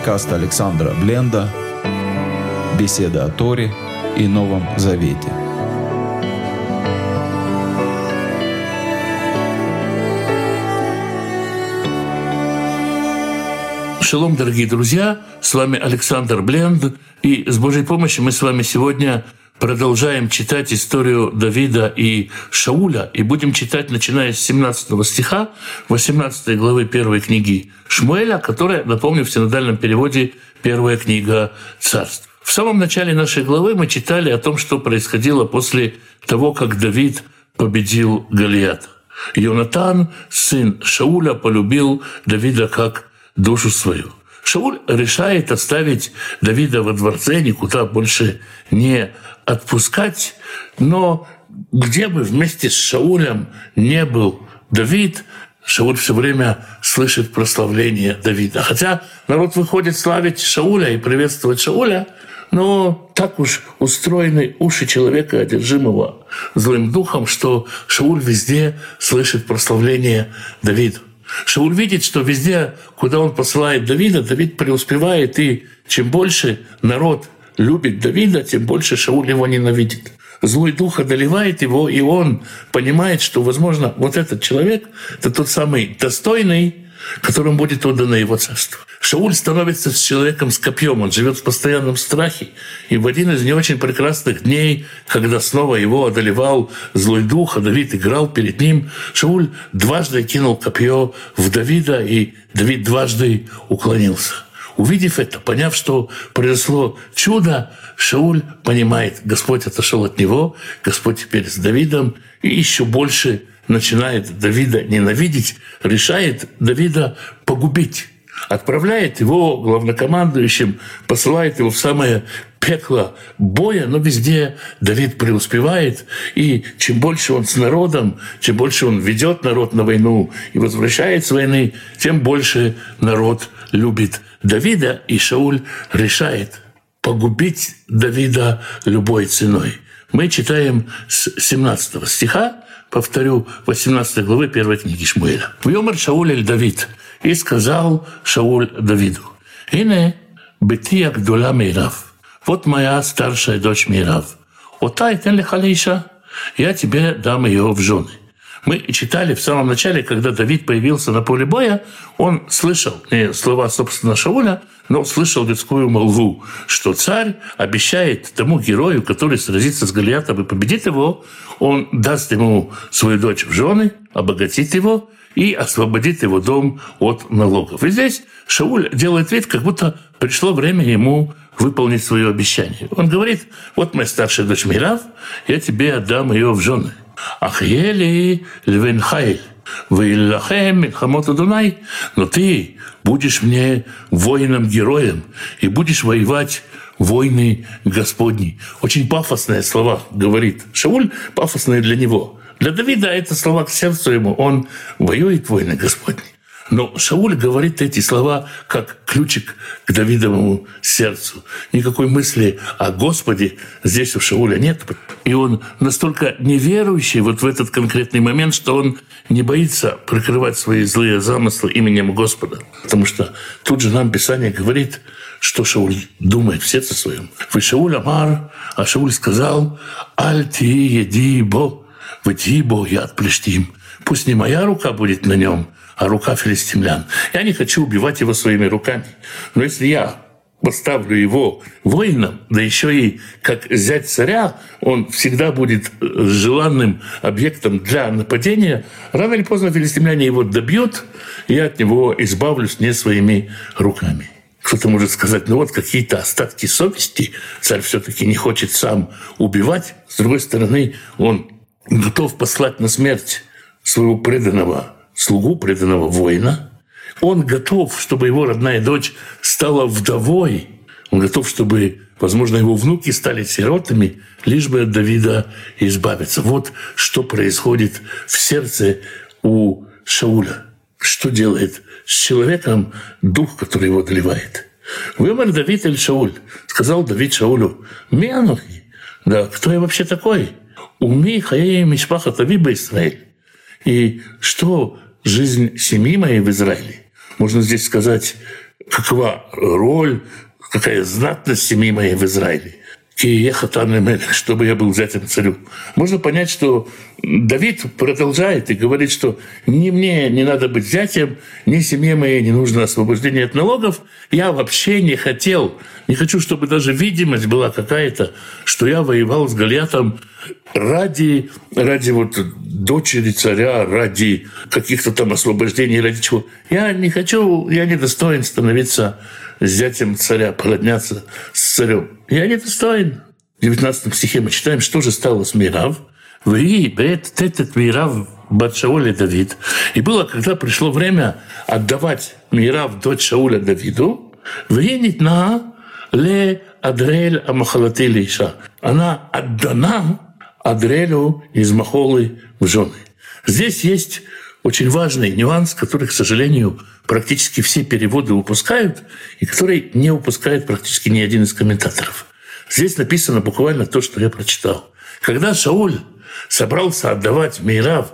подкаст Александра Бленда «Беседа о Торе и Новом Завете». Шалом, дорогие друзья! С вами Александр Бленд. И с Божьей помощью мы с вами сегодня продолжаем читать историю Давида и Шауля, и будем читать, начиная с 17 стиха 18 главы первой книги Шмуэля, которая, напомню, в синодальном переводе первая книга царств. В самом начале нашей главы мы читали о том, что происходило после того, как Давид победил Голиата. Йонатан, сын Шауля, полюбил Давида как душу свою. Шауль решает оставить Давида во дворце, никуда больше не отпускать, но где бы вместе с Шаулем не был Давид, Шауль все время слышит прославление Давида. Хотя народ выходит славить Шауля и приветствовать Шауля, но так уж устроены уши человека, одержимого злым духом, что Шауль везде слышит прославление Давида. Шауль видит, что везде, куда он посылает Давида, Давид преуспевает, и чем больше народ любит Давида, тем больше Шауль его ненавидит. Злой дух одолевает его, и он понимает, что, возможно, вот этот человек – это тот самый достойный, которым будет отдано его царство. Шауль становится человеком с копьем, он живет в постоянном страхе. И в один из не очень прекрасных дней, когда снова его одолевал злой дух, а Давид играл перед ним, Шауль дважды кинул копье в Давида, и Давид дважды уклонился. Увидев это, поняв, что произошло чудо, Шауль понимает, Господь отошел от него, Господь теперь с Давидом, и еще больше начинает Давида ненавидеть, решает Давида погубить. Отправляет его главнокомандующим, посылает его в самое пекло боя, но везде Давид преуспевает. И чем больше он с народом, чем больше он ведет народ на войну и возвращает с войны, тем больше народ любит Давида, и Шауль решает погубить Давида любой ценой. Мы читаем с 17 стиха, повторю, 18 главы первой книги Шмуэля. «Вьомар Шауль эль Давид, и сказал Шауль Давиду, «Ине бытия гдула мирав, вот моя старшая дочь Мирав, ота и тен лихалиша, я тебе дам ее в жены». Мы читали в самом начале, когда Давид появился на поле боя, он слышал не слова, собственно, Шауля, но слышал людскую молву, что царь обещает тому герою, который сразится с Голиатом и победит его, он даст ему свою дочь в жены, обогатит его и освободит его дом от налогов. И здесь Шауль делает вид, как будто пришло время ему выполнить свое обещание. Он говорит, вот моя старшая дочь Мирав, я тебе отдам ее в жены. Ахьели Львенхайль. Ваилахем Милхамот Адунай, но ты будешь мне воином-героем и будешь воевать войны Господни. Очень пафосные слова говорит Шауль, пафосные для него. Для Давида это слова к сердцу ему. Он воюет войны Господни. Но Шауль говорит эти слова как ключик к Давидовому сердцу. Никакой мысли о Господе здесь у Шауля нет. И он настолько неверующий вот в этот конкретный момент, что он не боится прикрывать свои злые замыслы именем Господа. Потому что тут же нам Писание говорит, что Шауль думает в сердце своем. Вы Шауль Амар, а Шауль сказал, «Аль ти еди бо, в бо я отплештим». Пусть не моя рука будет на нем, рука филистимлян. Я не хочу убивать его своими руками. Но если я поставлю его воином, да еще и как зять царя, он всегда будет э, желанным объектом для нападения, рано или поздно филистимляне его добьют, и я от него избавлюсь не своими руками. Кто-то может сказать, ну вот какие-то остатки совести, царь все-таки не хочет сам убивать. С другой стороны, он готов послать на смерть своего преданного слугу преданного воина. Он готов, чтобы его родная дочь стала вдовой. Он готов, чтобы, возможно, его внуки стали сиротами, лишь бы от Давида избавиться. Вот что происходит в сердце у Шауля. Что делает с человеком дух, который его одолевает. Вымер Давид или Шауль. Сказал Давид Шаулю, Мианухи, да кто я вообще такой? Уми хаей мишпаха тавиба Израиль. И что жизнь семьи моей в Израиле. Можно здесь сказать какова роль, какая знатность семьи моей в Израиле. Киехатан чтобы я был зятем царю. Можно понять, что Давид продолжает и говорит, что ни мне не надо быть зятем, ни семье моей не нужно освобождение от налогов. Я вообще не хотел, не хочу, чтобы даже видимость была какая-то, что я воевал с Голиатом ради, ради вот дочери царя, ради каких-то там освобождений, ради чего. Я не хочу, я не достоин становиться зятем царя, породняться с царем. Я не достоин. В 19 стихе мы читаем, что же стало с Мирав. Бет этот Мирав Батшауля Давид. И было, когда пришло время отдавать Мирав дочь Шауля Давиду, вынет на ле Адрель Амахалатели Иша. Она отдана Адрелю из Махолы в жены. Здесь есть очень важный нюанс, который, к сожалению, практически все переводы упускают, и который не упускает практически ни один из комментаторов. Здесь написано буквально то, что я прочитал. Когда Шауль собрался отдавать Мейрав,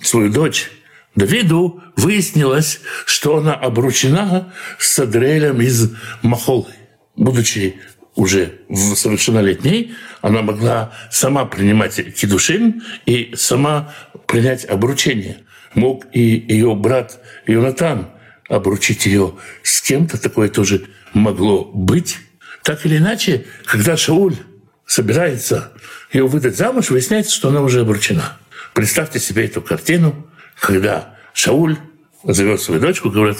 свою дочь, Давиду, выяснилось, что она обручена с Адрелем из Махолы. Будучи уже совершеннолетней, она могла сама принимать кидушин и сама принять обручение. Мог и ее брат Йонатан обручить ее с кем-то, такое тоже могло быть. Так или иначе, когда Шауль собирается ее выдать замуж, выясняется, что она уже обручена. Представьте себе эту картину, когда Шауль зовет свою дочку, говорит,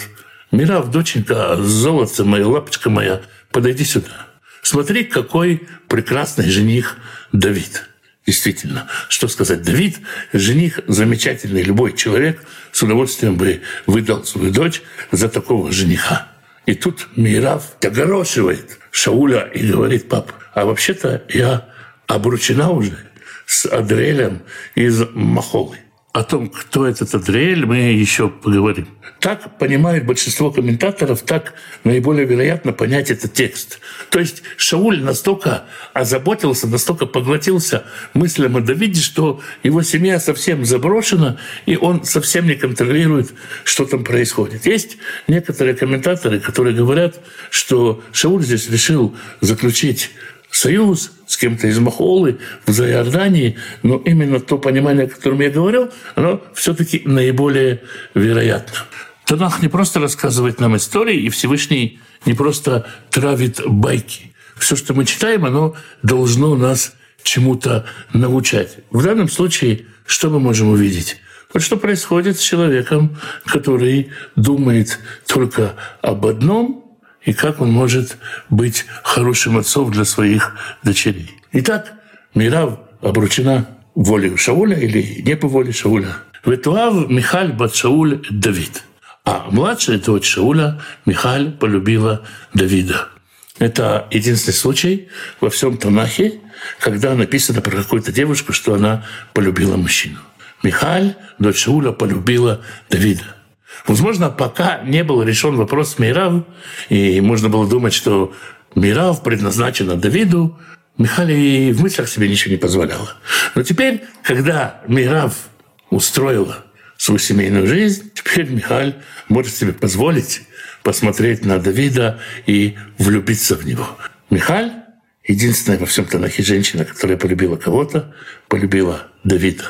«Мирав, доченька, золото моя, лапочка моя, подойди сюда. Смотри, какой прекрасный жених Давид». Действительно, что сказать, Давид, жених замечательный, любой человек с удовольствием бы выдал свою дочь за такого жениха. И тут Мирав огорошивает Шауля и говорит, пап, а вообще-то я обручена уже с Адрелем из Махолы. О том, кто этот Адриэль, мы еще поговорим. Так понимает большинство комментаторов, так наиболее вероятно понять этот текст. То есть Шауль настолько озаботился, настолько поглотился мыслям о Давиде, что его семья совсем заброшена, и он совсем не контролирует, что там происходит. Есть некоторые комментаторы, которые говорят, что Шауль здесь решил заключить союз с кем-то из Махолы в Зайордании, но именно то понимание, о котором я говорил, оно все-таки наиболее вероятно. Танах не просто рассказывает нам истории, и Всевышний не просто травит байки. Все, что мы читаем, оно должно нас чему-то научать. В данном случае что мы можем увидеть? Вот что происходит с человеком, который думает только об одном – и как он может быть хорошим отцом для своих дочерей. Итак, Мирав обручена волей Шауля или не по воле Шауля. Ветуав Михаль бат Шауль Давид. А младшая дочь Шауля Михаль полюбила Давида. Это единственный случай во всем Танахе, когда написано про какую-то девушку, что она полюбила мужчину. Михаль, дочь Шауля, полюбила Давида. Возможно, пока не был решен вопрос с Мирав, и можно было думать, что Мирав предназначена Давиду, Михали в мыслях себе ничего не позволяла. Но теперь, когда Мирав устроила свою семейную жизнь, теперь Михаль может себе позволить посмотреть на Давида и влюбиться в него. Михаль — единственная во всем Танахе женщина, которая полюбила кого-то, полюбила Давида.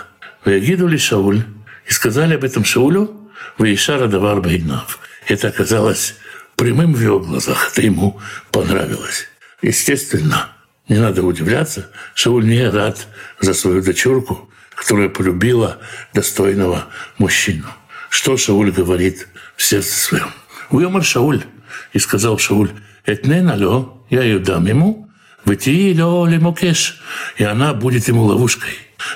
Ваягиду ли Шауль, и сказали об этом Шаулю, Ваишара давар Байгнав. Это оказалось прямым в его глазах. Это ему понравилось. Естественно, не надо удивляться, Шауль не рад за свою дочурку, которая полюбила достойного мужчину. Что Шауль говорит в сердце своем? Уйомар Шауль, и сказал Шауль, «Этнен алё, я ее дам ему, вытии лё лемокеш, и она будет ему ловушкой.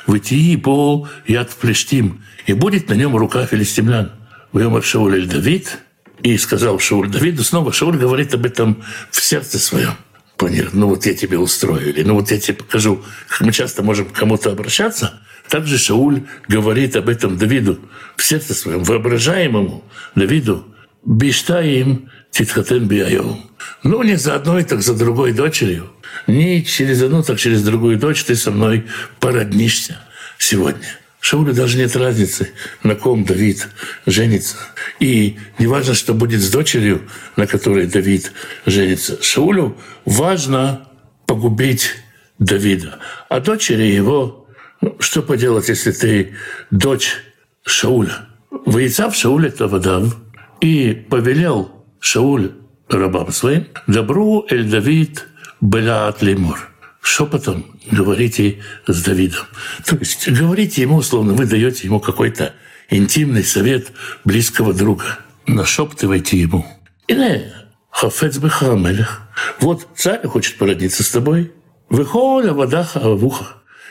Вытии по яд плештим, и будет на нем рука филистимлян. Вымер Шауль Давид, и сказал Шауль Давиду, снова Шауль говорит об этом в сердце своем. Планирует, ну вот я тебе устрою, или ну вот я тебе покажу, как мы часто можем к кому-то обращаться. Также Шауль говорит об этом Давиду в сердце своем, воображаемому Давиду, «Биштаим титхатен биайом». Ну, не за одной, так за другой дочерью. Не через одну, так через другую дочь ты со мной породнишься сегодня. Шаулю даже нет разницы, на ком Давид женится. И не важно, что будет с дочерью, на которой Давид женится. Шаулю важно погубить Давида. А дочери его, ну, что поделать, если ты дочь Шауля? Воицав Шауля Тавадав и повелел Шауль рабам своим, «Добру эль Давид беляат леймур» шепотом говорите с Давидом. То есть говорите ему, условно, вы даете ему какой-то интимный совет близкого друга. Нашептывайте ему. Или хафец бехамелех. Вот царь хочет породниться с тобой. Выхоля водаха авуха.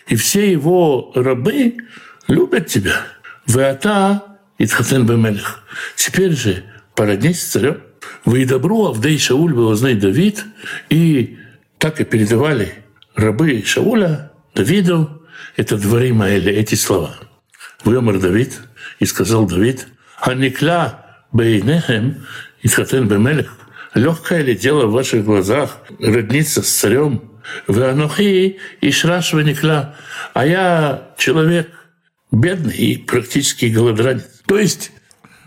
И все его рабы любят тебя. Веата Итхатен бемелех. Теперь же породнись с царем. Вы и добру Авдей Шауль Белознай Давид. И так и передавали рабы Шауля Давиду, это дворы Маэля, эти слова. Вымер Давид, и сказал Давид, «Ханикля бейнехем итхатен бемелех». Легкое ли дело в ваших глазах родниться с царем? Вы анухи и шраш никла. А я человек бедный и практически голодранец. То есть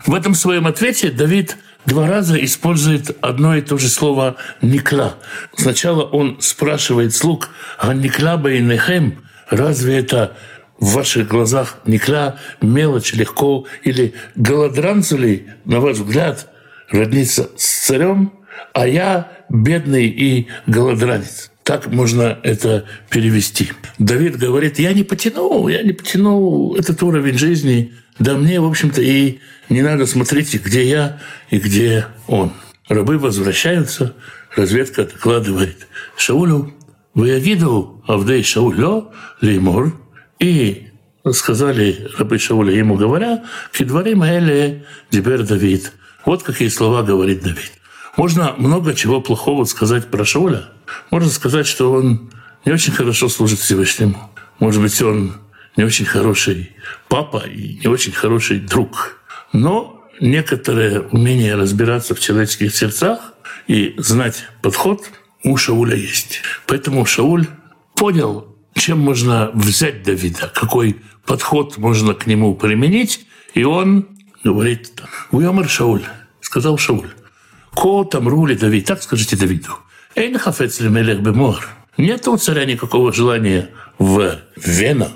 в этом своем ответе Давид – два раза использует одно и то же слово «никла». Сначала он спрашивает слуг «А никла бейнехем?» Разве это в ваших глазах никла, мелочь, легко? Или голодранцу ли, на ваш взгляд, родниться с царем, а я бедный и голодранец? Так можно это перевести. Давид говорит, я не потяну, я не потяну этот уровень жизни, да мне, в общем-то, и не надо смотреть, где я и где он. Рабы возвращаются, разведка докладывает Шаулю, «Ваягиду Авдей Шаулё леймор» и сказали рабы Шауля ему говоря, «Кедвари Маэле Дибер Давид». Вот какие слова говорит Давид. Можно много чего плохого сказать про Шауля. Можно сказать, что он не очень хорошо служит Всевышнему. Может быть, он не очень хороший папа и не очень хороший друг. Но некоторое умение разбираться в человеческих сердцах и знать подход у Шауля есть. Поэтому Шауль понял, чем можно взять Давида, какой подход можно к нему применить, и он говорит, «Уямар Шауль», сказал Шауль, «Ко там рули Давид», так скажите Давиду, «Эйн хафец мелех бемор». Нет у царя никакого желания в Вена,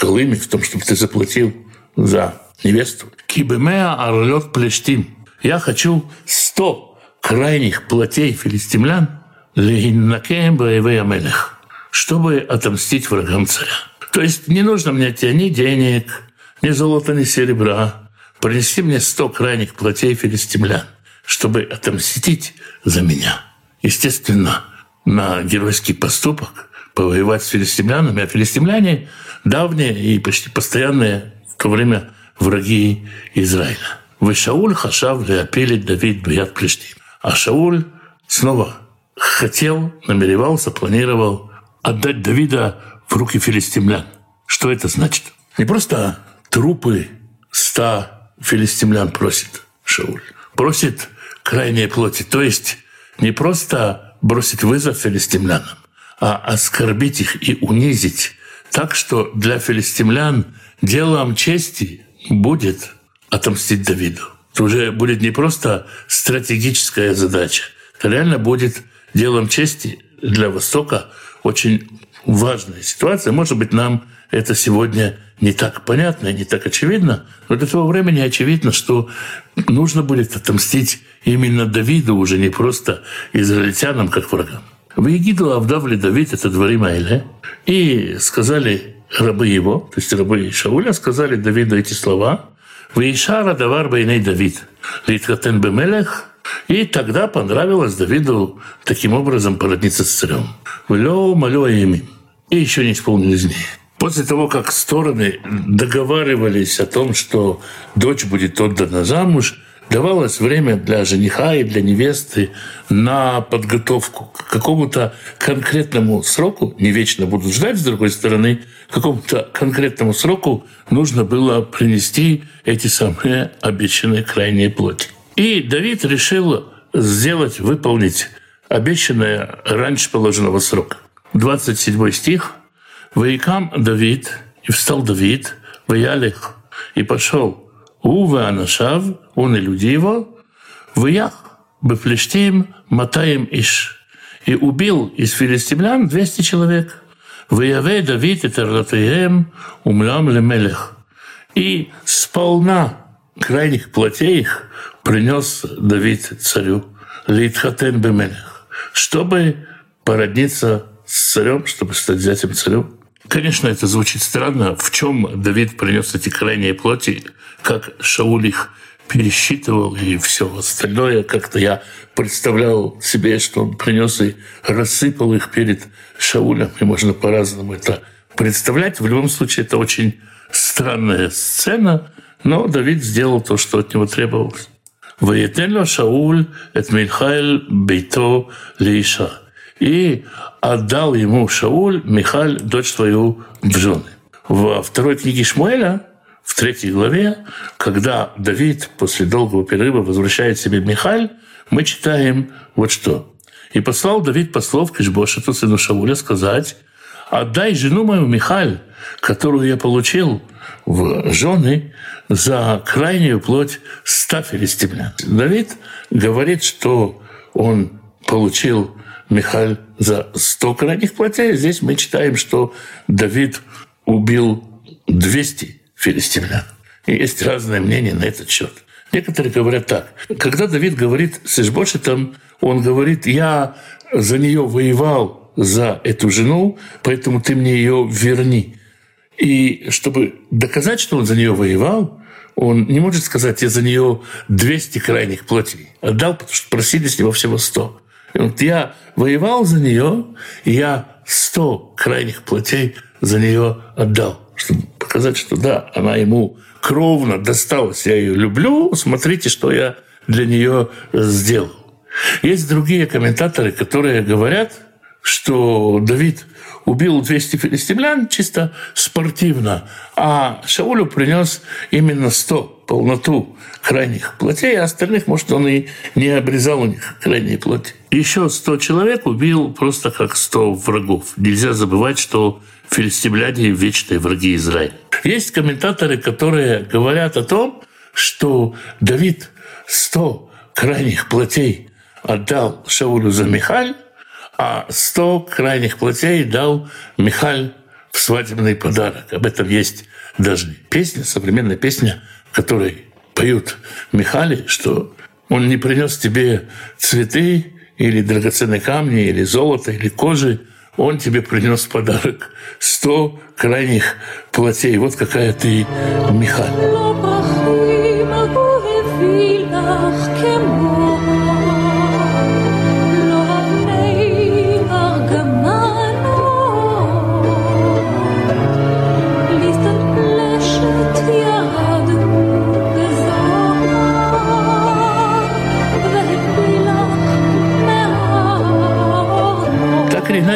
Колыме, в том, чтобы ты заплатил за невесту. Кибемеа орлет плештим. Я хочу сто крайних плотей филистимлян легиннакеем боевые мелех, чтобы отомстить врагам царя. То есть не нужно мне тебе ни денег, ни золота, ни серебра. Принеси мне сто крайних плотей филистимлян, чтобы отомстить за меня. Естественно, на геройский поступок повоевать с филистимлянами, а филистимляне давние и почти постоянные в то время враги Израиля. Вы Шауль хашав леопелить Давид Бияд Плештим. А Шауль снова хотел, намеревался, планировал отдать Давида в руки филистимлян. Что это значит? Не просто трупы ста филистимлян просит Шауль. Просит крайние плоти. То есть не просто бросить вызов филистимлянам, а оскорбить их и унизить так, что для филистимлян делом чести будет отомстить Давиду. Это уже будет не просто стратегическая задача, это реально будет делом чести для Востока очень важная ситуация. Может быть, нам это сегодня не так понятно, не так очевидно, но до того времени очевидно, что нужно будет отомстить именно Давиду, уже не просто израильтянам, как врагам. Егиду Авдавли Давид это дворы Майля. И сказали рабы его, то есть рабы Шауля, сказали Давиду эти слова. «Вейшара давар бейней Давид, литхатен бемелех». И тогда понравилось Давиду таким образом породниться с царем. «Влё молю ими». И еще не исполнились дни. После того, как стороны договаривались о том, что дочь будет отдана замуж, давалось время для жениха и для невесты на подготовку к какому-то конкретному сроку, не вечно будут ждать с другой стороны, к какому-то конкретному сроку нужно было принести эти самые обещанные крайние плоти. И Давид решил сделать, выполнить обещанное раньше положенного срока. 27 стих. «Ваикам Давид, и встал Давид, Ваялих, и пошел Уве Анашав, он и люди его, в Ях, Бефлештим, Матаем Иш, и убил из филистимлян 200 человек. Выяве Давид и Терлатеем умлям лемелех. И сполна крайних плотей их принес Давид царю Литхатен Бемелех, чтобы породниться с царем, чтобы стать зятем царю. Конечно, это звучит странно. В чем Давид принес эти крайние плоти, как Шауль их пересчитывал и все остальное. Как-то я представлял себе, что он принес и рассыпал их перед Шаулем. И можно по-разному это представлять. В любом случае, это очень странная сцена, но Давид сделал то, что от него требовалось. «Воетен Шауль эт Михаил бейто лиша» и отдал ему Шауль Михаль, дочь твою, в жены. Во второй книге Шмуэля, в третьей главе, когда Давид после долгого перерыва возвращает себе Михаль, мы читаем вот что. «И послал Давид послов к Ишбошету, сыну Шауля, сказать, отдай жену мою Михаль, которую я получил в жены за крайнюю плоть ста филистимлян». Давид говорит, что он получил Михаль за 100 крайних плотей. Здесь мы читаем, что Давид убил 200 филистимлян. И есть разное мнение на этот счет. Некоторые говорят так. Когда Давид говорит с Ишбошетом, он говорит, я за нее воевал за эту жену, поэтому ты мне ее верни. И чтобы доказать, что он за нее воевал, он не может сказать, я за нее 200 крайних плотей отдал, потому что просили с него всего 100. Вот я воевал за нее, и я сто крайних плотей за нее отдал, чтобы показать, что да, она ему кровно досталась, я ее люблю, смотрите, что я для нее сделал. Есть другие комментаторы, которые говорят, что Давид убил 200 филистимлян чисто спортивно, а Шаулю принес именно 100, полноту крайних плотей, а остальных, может, он и не обрезал у них крайние плоти. Еще 100 человек убил просто как 100 врагов. Нельзя забывать, что филистимляне – вечные враги Израиля. Есть комментаторы, которые говорят о том, что Давид 100 крайних плотей отдал Шаулю за Михаль, а 100 крайних плотей дал Михаль в свадебный подарок. Об этом есть даже песня, современная песня, в которой поют Михали, что он не принес тебе цветы или драгоценные камни, или золото, или кожи, он тебе принес подарок сто крайних плотей. Вот какая ты Михаль.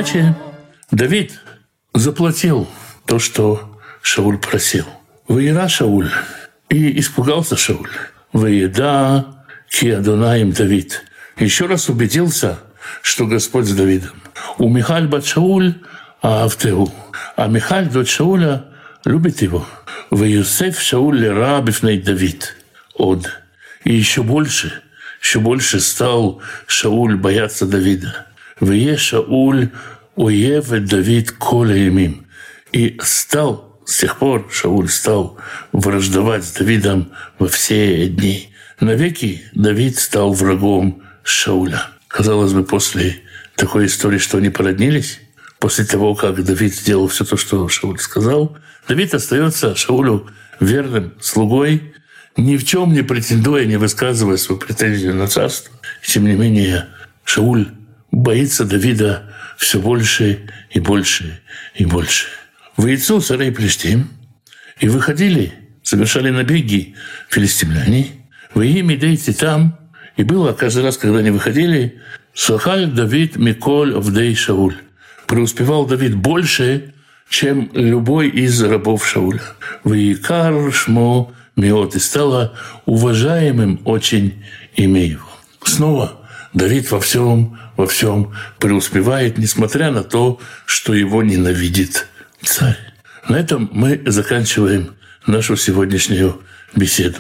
Иначе Давид заплатил то, что Шауль просил. Воера Шауль. И испугался Шауль. Воеда ки Адонаем Давид. Еще раз убедился, что Господь с Давидом. У Михаль бат Шауль а Автеу. А Михаль, дочь Шауля, любит его. В Юсеф Шауль лера бифней Давид. Од. И еще больше, еще больше стал Шауль бояться Давида. «Вее Шауль уеве Давид колеемим». И стал, с тех пор Шауль стал враждовать с Давидом во все дни. Навеки Давид стал врагом Шауля. Казалось бы, после такой истории, что они породнились, после того, как Давид сделал все то, что Шауль сказал, Давид остается Шаулю верным слугой, ни в чем не претендуя, не высказывая свою претензию на царство. Тем не менее, Шауль боится Давида все больше и больше и больше. В яйцо царей Плештим и выходили, совершали набеги филистимляне. Вы ими дайте там. И было каждый раз, когда они выходили, Сахаль Давид Миколь Авдей Шауль. Преуспевал Давид больше, чем любой из рабов Шауля. Ваикар Шмо Миот и стало уважаемым очень имя его. Снова Давид во всем, во всем преуспевает, несмотря на то, что его ненавидит царь. На этом мы заканчиваем нашу сегодняшнюю беседу.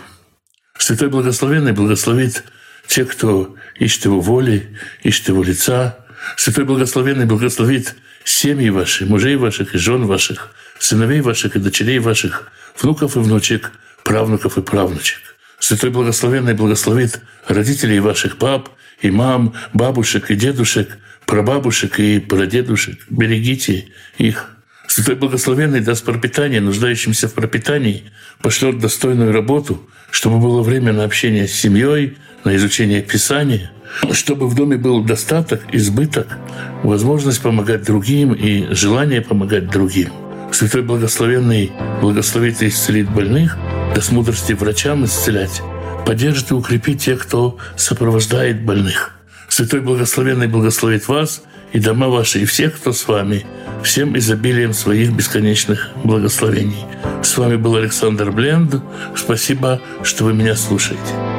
Святой Благословенный благословит тех, кто ищет Его воли, ищет Его лица. Святой Благословенный благословит семьи ваши, мужей ваших и жен ваших, сыновей ваших и дочерей ваших, внуков и внучек, правнуков и правнучек. Святой Благословенный благословит родителей ваших пап и мам, бабушек и дедушек, прабабушек и прадедушек. Берегите их. Святой Благословенный даст пропитание нуждающимся в пропитании, пошлет достойную работу, чтобы было время на общение с семьей, на изучение Писания, чтобы в доме был достаток, избыток, возможность помогать другим и желание помогать другим. Святой Благословенный благословит и исцелит больных, даст мудрости врачам исцелять, поддержит и укрепит тех, кто сопровождает больных. Святой Благословенный благословит вас и дома ваши, и всех, кто с вами, всем изобилием своих бесконечных благословений. С вами был Александр Бленд. Спасибо, что вы меня слушаете.